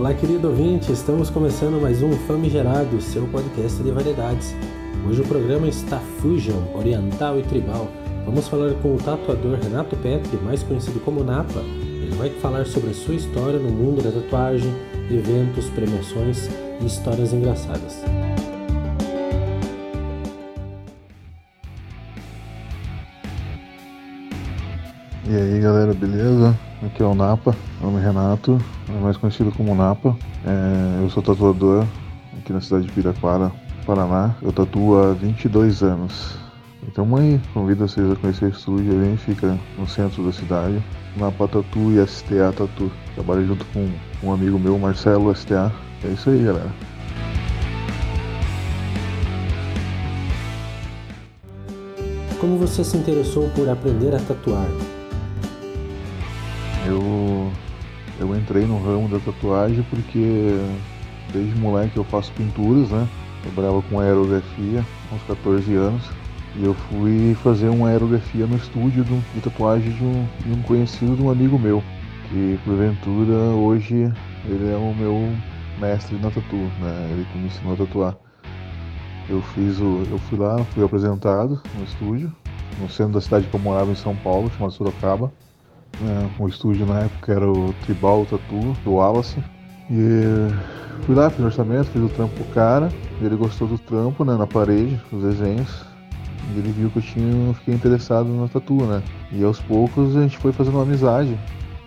Olá, querido ouvinte, estamos começando mais um Famigerado, seu podcast de variedades. Hoje o programa está Fusion, Oriental e Tribal. Vamos falar com o tatuador Renato Petri, mais conhecido como Napa. Ele vai falar sobre a sua história no mundo da tatuagem, eventos, premiações e histórias engraçadas. E aí galera, beleza? Aqui é o Napa, meu nome é Renato, é mais conhecido como Napa. É, eu sou tatuador aqui na cidade de Piraquara, Paraná. Eu tatuo há 22 anos. Então mãe, convido vocês a conhecer o estúdio, ele fica no centro da cidade. Napa Tatu e STA Tatu. Trabalho junto com um amigo meu, Marcelo STA. É isso aí galera. Como você se interessou por aprender a tatuar? Eu, eu entrei no ramo da tatuagem porque desde moleque eu faço pinturas, né? Trabalhava com aerografia uns 14 anos. E eu fui fazer uma aerografia no estúdio de tatuagem de um, de um conhecido de um amigo meu. Que porventura hoje ele é o meu mestre na tatu, né? Ele que me ensinou a tatuar. Eu fiz o. Eu fui lá, fui apresentado no estúdio, no centro da cidade que eu morava em São Paulo, chamado Sorocaba. É, o estúdio na época era o Tribal Tattoo, do Wallace. E fui lá, fiz o orçamento, fiz o trampo pro cara. Ele gostou do trampo, né, na parede, os desenhos. E ele viu que eu tinha, fiquei interessado na tatu, né. E aos poucos a gente foi fazendo uma amizade,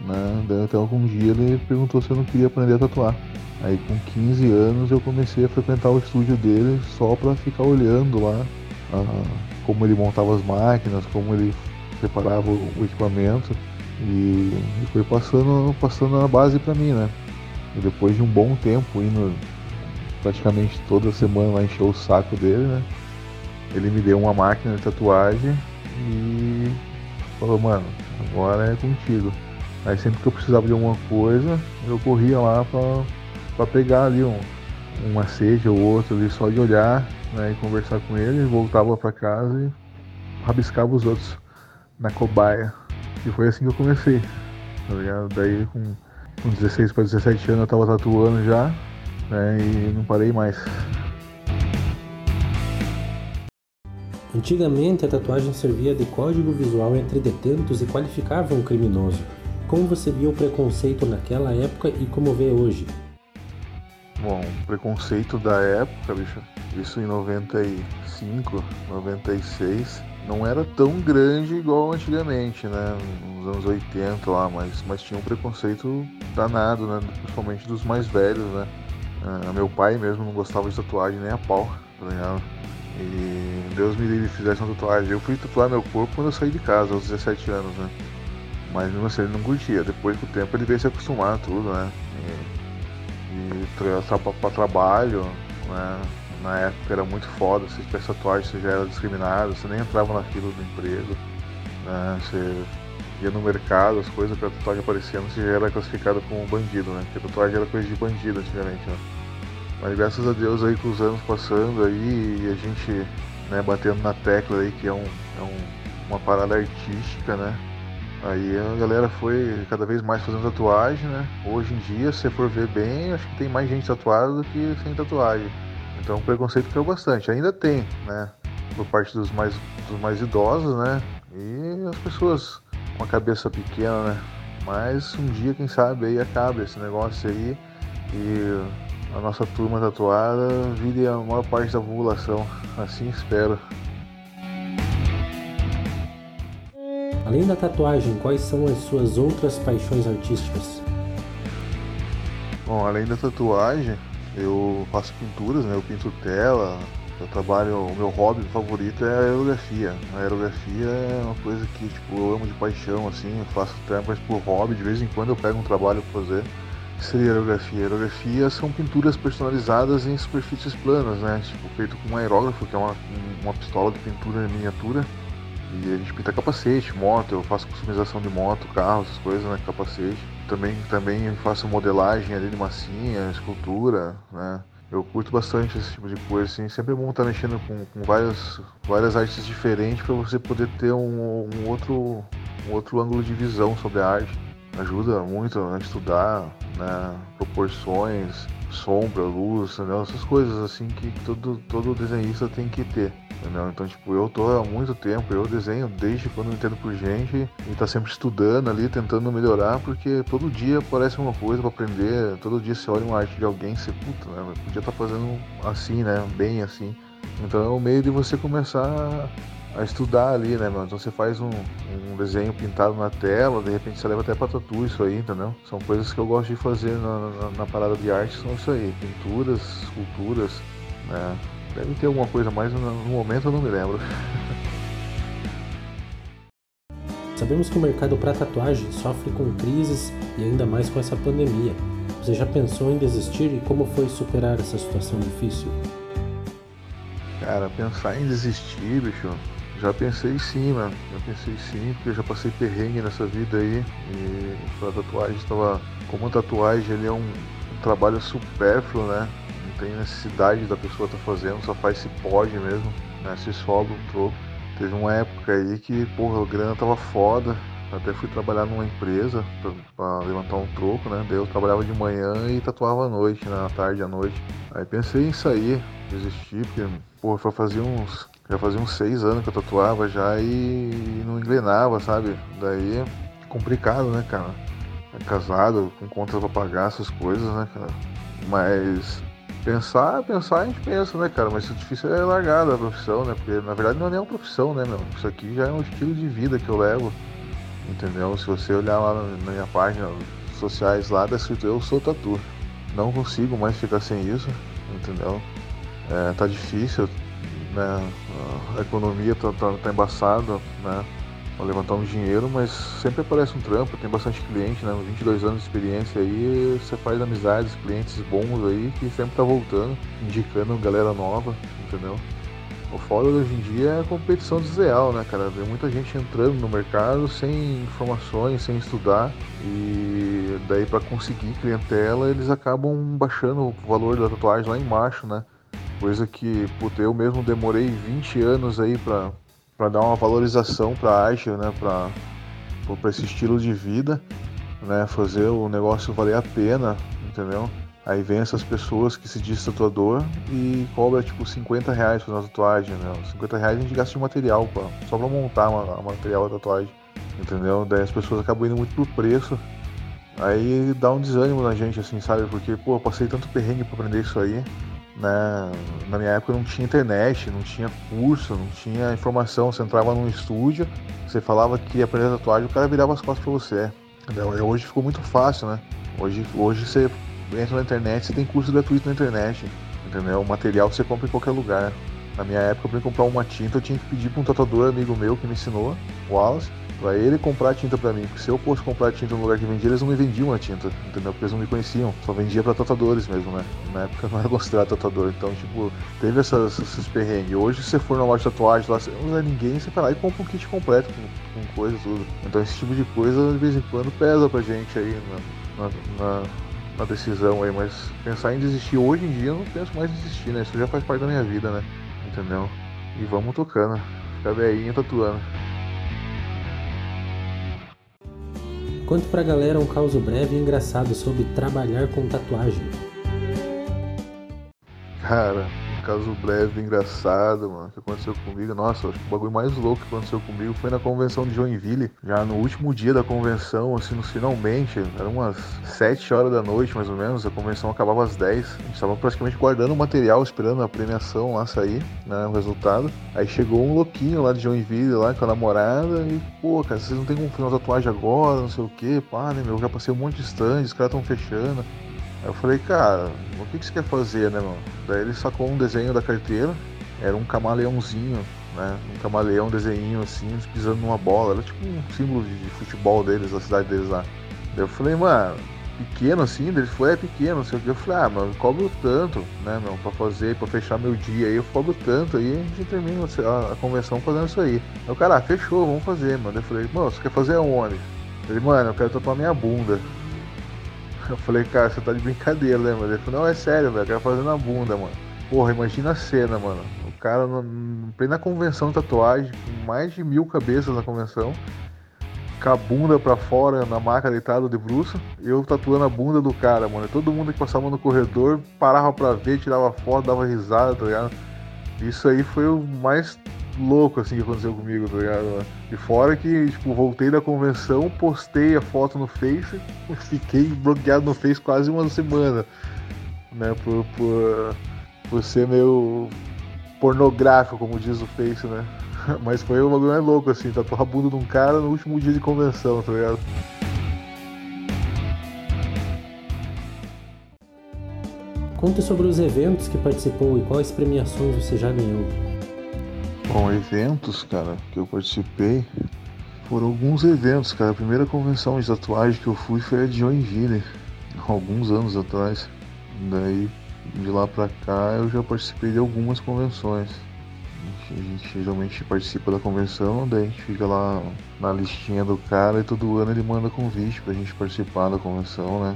né. Daí até algum dia ele perguntou se eu não queria aprender a tatuar. Aí com 15 anos eu comecei a frequentar o estúdio dele só pra ficar olhando lá ah, como ele montava as máquinas, como ele preparava o equipamento. E, e foi passando, passando a base para mim, né? E depois de um bom tempo indo praticamente toda semana lá encher o saco dele, né? Ele me deu uma máquina de tatuagem e falou, mano, agora é contigo. Aí sempre que eu precisava de alguma coisa, eu corria lá pra pegar ali um, um macete ou outro ali só de olhar né, e conversar com ele, voltava para casa e rabiscava os outros na cobaia. E foi assim que eu comecei, tá ligado? Daí com, com 16 para 17 anos eu tava tatuando já, né? E não parei mais. Antigamente a tatuagem servia de código visual entre detentos e qualificava um criminoso. Como você via o preconceito naquela época e como vê hoje? Bom, preconceito da época, bicho, isso em 95, 96, não era tão grande igual antigamente, né? Nos anos 80 lá, mas, mas tinha um preconceito danado, né? Principalmente dos mais velhos, né? Uh, meu pai mesmo não gostava de tatuagem nem a pau, tá ligado? E Deus me livre fizesse uma tatuagem. Eu fui tatuar meu corpo quando eu saí de casa, aos 17 anos, né? Mas mesmo assim ele não curtia. Depois com o tempo ele veio se acostumar a tudo, né? E, e tra pra trabalho, né? Na época era muito foda, se tivesse tatuagem você já era discriminado, você nem entrava na fila do emprego, né? Você ia no mercado, as coisas que a tatuagem aparecendo, você já era classificado como bandido, né? Porque tatuagem era coisa de bandido antigamente, né? Mas graças a Deus aí com os anos passando aí e a gente né, batendo na tecla aí que é, um, é um, uma parada artística, né? Aí a galera foi cada vez mais fazendo tatuagem, né? Hoje em dia, se você for ver bem, acho que tem mais gente tatuada do que sem tatuagem. Então o preconceito caiu bastante. Ainda tem, né? Por parte dos mais, dos mais idosos, né? E as pessoas com a cabeça pequena, né? Mas um dia, quem sabe, aí acaba esse negócio aí e a nossa turma tatuada vire a maior parte da população. Assim espero. Além da tatuagem, quais são as suas outras paixões artísticas? Bom, além da tatuagem, eu faço pinturas, né? Eu pinto tela, eu trabalho, o meu hobby favorito é a aerografia. A aerografia é uma coisa que tipo, eu amo de paixão, assim, eu faço trampas por hobby, de vez em quando eu pego um trabalho pra fazer. que seria aerografia? Aerografia são pinturas personalizadas em superfícies planas, né? Tipo, feito com um aerógrafo, que é uma, uma pistola de pintura em miniatura. E a gente pinta capacete, moto, eu faço customização de moto, carro, essas coisas, né? Capacete. Também, também faço modelagem ali de massinha, escultura, né? Eu curto bastante esse tipo de coisa, assim. Sempre é bom estar mexendo com, com várias, várias artes diferentes para você poder ter um, um, outro, um outro ângulo de visão sobre a arte. Ajuda muito a estudar, né? proporções, sombra, luz, entendeu? Essas coisas assim que todo, todo desenhista tem que ter. Entendeu? Então, tipo, eu tô há muito tempo, eu desenho desde quando eu entendo por gente e tá sempre estudando ali, tentando melhorar, porque todo dia aparece uma coisa para aprender, todo dia você olha uma arte de alguém e você, puta, né, podia estar tá fazendo assim, né, bem assim. Então é o meio de você começar a estudar ali, né, mano? Então você faz um, um, desenho pintado na tela, de repente você leva até pra tatu isso aí, entendeu? São coisas que eu gosto de fazer na, na, na parada de arte, são isso aí, pinturas, esculturas, né? Deve ter alguma coisa mais, no momento eu não me lembro. Sabemos que o mercado para tatuagem sofre com crises e ainda mais com essa pandemia. Você já pensou em desistir e como foi superar essa situação difícil? Cara, pensar em desistir, bicho, já pensei sim, mano. Já pensei sim, porque eu já passei perrengue nessa vida aí. E a tatuagem estava. Como a tatuagem ele é um, um trabalho supérfluo, né? Tem necessidade da pessoa estar tá fazendo, só faz se pode mesmo, né? Se sobra um troco. Teve uma época aí que, porra, a grana tava foda. Até fui trabalhar numa empresa para levantar um troco, né? Daí eu trabalhava de manhã e tatuava à noite, né? à tarde à noite. Aí pensei em sair, desistir, porque, porra, fazer uns já fazia uns seis anos que eu tatuava já e não engrenava, sabe? Daí complicado, né, cara? É casado, com contas pra pagar, essas coisas, né, cara? Mas pensar, pensar a gente pensa, né, cara? Mas o difícil é largar da profissão, né? Porque na verdade não é nem uma profissão, né, meu? Isso aqui já é um estilo de vida que eu levo, entendeu? Se você olhar lá na minha página sociais lá, tá escrito eu sou tatu. Não consigo mais ficar sem isso, entendeu? É, tá difícil, né? A economia tá, tá, tá embaçada, né? Pra levantar um dinheiro, mas sempre aparece um trampo, tem bastante cliente, né? 22 anos de experiência aí, você faz amizades, clientes bons aí que sempre tá voltando, indicando galera nova, entendeu? O foda hoje em dia é a competição desleal, né, cara? Tem muita gente entrando no mercado sem informações, sem estudar, e daí para conseguir clientela eles acabam baixando o valor da tatuagem lá embaixo, né? Coisa que, puta, eu mesmo demorei 20 anos aí pra, pra dar uma valorização pra arte, né? Pra esse estilo de vida, né? Fazer o negócio valer a pena, entendeu? Aí vem essas pessoas que se diz tatuador e cobra tipo 50 reais pra uma tatuagem, né? 50 reais a gente gasta de material pra, só pra montar uma, material da tatuagem, entendeu? Daí as pessoas acabam indo muito por preço. Aí dá um desânimo na gente, assim, sabe? Porque, pô, eu passei tanto perrengue pra aprender isso aí né? Na minha época não tinha internet, não tinha curso, não tinha informação. Você entrava num estúdio, você falava que ia aprender tatuagem, o cara virava as costas pra você. Entendeu? Hoje ficou muito fácil, né? Hoje, hoje você entra na internet, você tem curso gratuito na internet, entendeu? O material você compra em qualquer lugar. Na minha época, para comprar uma tinta, eu tinha que pedir para um tatuador amigo meu que me ensinou, o Wallace, para ele comprar tinta para mim. Porque se eu fosse comprar tinta no lugar que vendia, eles não me vendiam a tinta, entendeu? Porque eles não me conheciam. Só vendia para tatuadores mesmo, né? Na época não era considerado tatuador. Então, tipo, teve essas, esses perrengues. Hoje, se você for na loja de tatuagem lá, você não usa ninguém, você vai lá e compra um kit completo com, com coisa tudo. Então, esse tipo de coisa, de vez em quando, pesa pra gente aí na, na, na decisão aí, mas pensar em desistir hoje em dia eu não penso mais em desistir, né? Isso já faz parte da minha vida, né? Entendeu? E vamos tocando. Ficar velhinho tatuando. Conte pra galera um caso breve e engraçado sobre trabalhar com tatuagem. Cara, caso breve, engraçado, mano, que aconteceu comigo. Nossa, acho que o bagulho mais louco que aconteceu comigo foi na convenção de Joinville. Já no último dia da convenção, assim, no finalmente, eram umas 7 horas da noite, mais ou menos. A convenção acabava às 10. A gente tava praticamente guardando o material, esperando a premiação lá sair, né, o resultado. Aí chegou um louquinho lá de Joinville, lá com a namorada, e, pô, cara, vocês não tem como fazer uma tatuagem agora, não sei o que, pá, né, meu, já passei um monte de stand, os caras tão fechando. Eu falei, cara, o que, que você quer fazer, né, mano? Daí ele sacou um desenho da carteira, era um camaleãozinho, né? Um camaleão, desenho assim, pisando numa bola. Era tipo um símbolo de, futebol deles, da cidade deles lá. Daí eu falei, mano, pequeno assim, ele falou, é pequeno, não sei o que. Eu falei, ah, mano, cobro tanto, né, meu, pra fazer, pra fechar meu dia aí, eu cobro tanto, aí a gente termina a, a convenção fazendo isso aí. O cara, ah, fechou, vamos fazer, mano. Eu falei, mano, você quer fazer aonde? Ele, mano, eu quero tatuar minha bunda. Eu falei, cara, você tá de brincadeira, né, mano? Ele falou, não, é sério, velho, eu quero fazer na bunda, mano. Porra, imagina a cena, mano. O cara, plena convenção de tatuagem, com mais de mil cabeças na convenção, com a bunda pra fora na maca deitado de bruxa, eu tatuando a bunda do cara, mano. Todo mundo que passava no corredor parava pra ver, tirava foto, dava risada, tá ligado? Isso aí foi o mais louco assim que aconteceu comigo, tá ligado? E fora que, tipo, voltei da convenção, postei a foto no Face, fiquei bloqueado no Face quase uma semana, né? Por, por, por ser meio pornográfico, como diz o Face, né? Mas foi um bagulho mais louco, assim, tatuar a bunda de um cara no último dia de convenção, tá ligado? Conte sobre os eventos que participou e quais premiações você já ganhou. Bom, eventos, cara, que eu participei foram alguns eventos, cara. A primeira convenção de tatuagem que eu fui foi a de Joinville, alguns anos atrás. Daí, de lá pra cá, eu já participei de algumas convenções. A gente geralmente participa da convenção, daí a gente fica lá na listinha do cara e todo ano ele manda convite pra gente participar da convenção, né?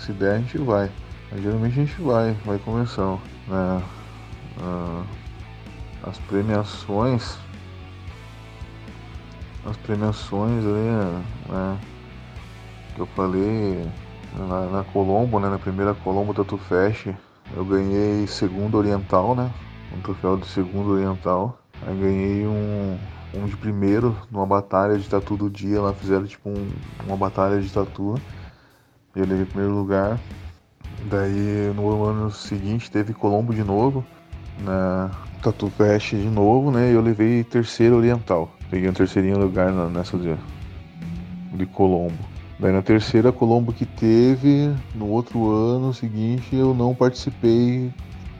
Se der, a gente vai. Mas, geralmente a gente vai, vai convenção. Né? Ah, as premiações. As premiações ali, né? Que eu falei na, na Colombo, né? Na primeira Colombo Tatu Fest, eu ganhei segundo oriental, né? Um troféu de segundo oriental. Aí ganhei um, um de primeiro numa batalha de tatu do dia. Lá fizeram tipo um, uma batalha de tatu. Eu levei primeiro lugar. Daí no ano seguinte teve Colombo de novo, na Tatu Fest de novo, né? E eu levei terceiro oriental. Peguei um terceirinho lugar nessa de, de Colombo. Daí na terceira Colombo que teve, no outro ano seguinte eu não participei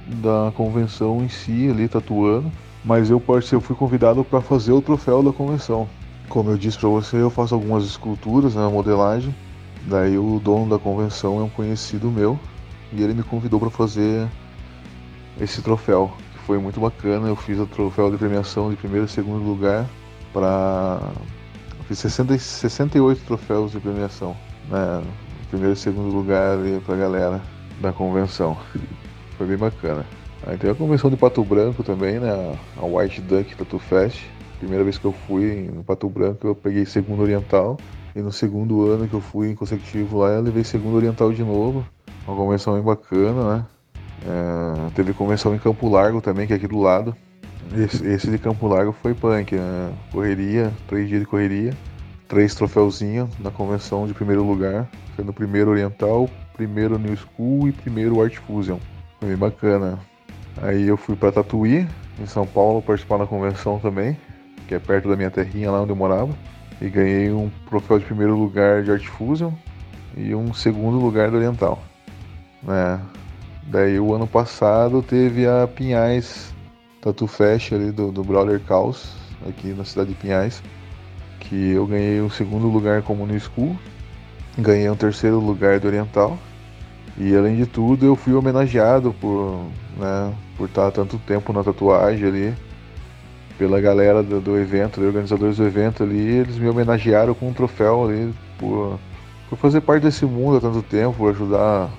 da convenção em si ali tatuando, mas eu, eu fui convidado para fazer o troféu da convenção. Como eu disse para você, eu faço algumas esculturas na né, modelagem. Daí o dono da convenção é um conhecido meu, e ele me convidou para fazer esse troféu, que foi muito bacana. Eu fiz o troféu de premiação de primeiro e segundo lugar para fiz 60, 68 troféus de premiação, né? Primeiro e segundo lugar para a galera da convenção. Foi bem bacana. Aí tem a convenção de Pato Branco também, né? A White Duck Tattoo Fest. Primeira vez que eu fui no Pato Branco, eu peguei segundo oriental. E no segundo ano que eu fui em consecutivo lá, eu levei segundo oriental de novo. Uma convenção bem bacana, né? É, teve convenção em Campo Largo também, que é aqui do lado. Esse, esse de Campo Largo foi punk, né? Correria, três dias de correria, três troféuzinhos na convenção de primeiro lugar, sendo primeiro Oriental, primeiro New School e primeiro Art Fusion. Foi bem bacana. Aí eu fui para Tatuí, em São Paulo, participar da convenção também, que é perto da minha terrinha lá onde eu morava. E ganhei um troféu de primeiro lugar de Art Fusion e um segundo lugar do Oriental né? Daí o ano passado teve a Pinhais Tatu Fest ali do, do Brawler Caos, aqui na cidade de Pinhais, que eu ganhei o segundo lugar como no School, ganhei um terceiro lugar do Oriental, e além de tudo eu fui homenageado por, né, por estar tanto tempo na tatuagem ali, pela galera do, do evento, organizadores do evento ali, eles me homenagearam com um troféu ali por, por fazer parte desse mundo há tanto tempo, por ajudar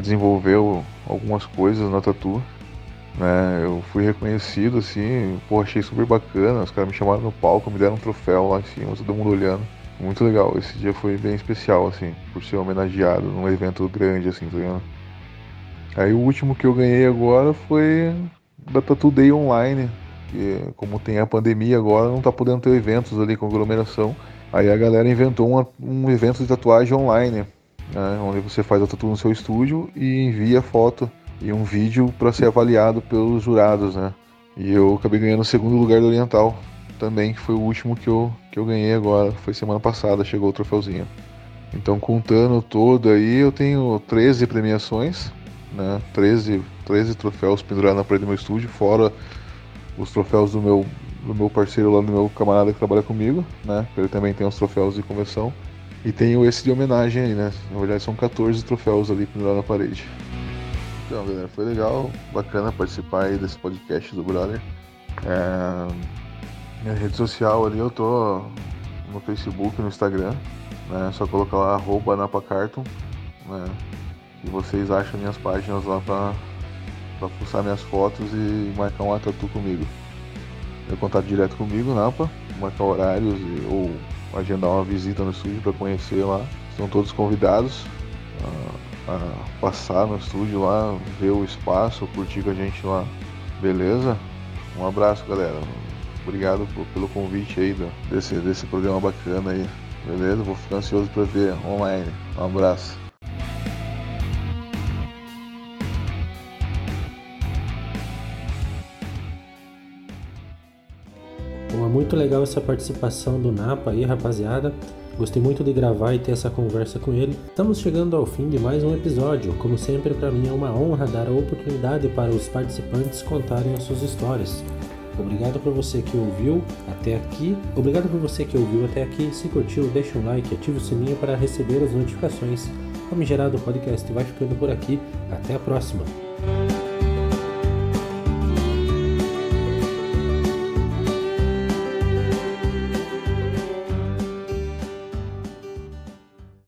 desenvolveu algumas coisas na Tatu. Né? Eu fui reconhecido assim, pô, achei super bacana. Os caras me chamaram no palco, me deram um troféu lá em cima, todo mundo olhando. Muito legal, esse dia foi bem especial, assim, por ser homenageado num evento grande, assim, tá? Aí o último que eu ganhei agora foi da Tatu Day Online, que como tem a pandemia agora, não tá podendo ter eventos ali com aglomeração. Aí a galera inventou uma, um evento de tatuagem online né, onde você faz a tatu no seu estúdio e envia foto e um vídeo para ser avaliado pelos jurados, né? E eu acabei ganhando o segundo lugar do Oriental também, que foi o último que eu, que eu ganhei agora, foi semana passada, chegou o troféuzinho. Então, contando todo aí, eu tenho 13 premiações, né? 13, 13 troféus pendurados na parede do meu estúdio, fora os troféus do meu, do meu parceiro lá, do meu camarada que trabalha comigo, né? Ele também tem os troféus de convenção. E tenho esse de homenagem aí, né? Na verdade são 14 troféus ali pendurados na parede. Então, galera, foi legal, bacana participar aí desse podcast do Brother. É... Minha rede social ali eu tô no Facebook, no Instagram. Né? É só colocar lá arroba napacarton. Né? E vocês acham minhas páginas lá pra, pra fuçar minhas fotos e marcar um tatu comigo. Eu contato direto comigo, Napa, marcar horários ou agendar uma visita no estúdio para conhecer lá. Estão todos convidados a, a, passar no estúdio lá, ver o espaço, curtir com a gente lá. Beleza? Um abraço, galera. Obrigado por, pelo convite aí desse, desse programa bacana aí. Beleza? Vou ficar ansioso para ver online. Um abraço. Muito legal essa participação do Napa aí, rapaziada. Gostei muito de gravar e ter essa conversa com ele. Estamos chegando ao fim de mais um episódio. Como sempre, para mim é uma honra dar a oportunidade para os participantes contarem as suas histórias. Obrigado por você que ouviu até aqui. Obrigado por você que ouviu até aqui. Se curtiu, deixa um like, ative o sininho para receber as notificações. O Migerado Podcast vai ficando por aqui. Até a próxima.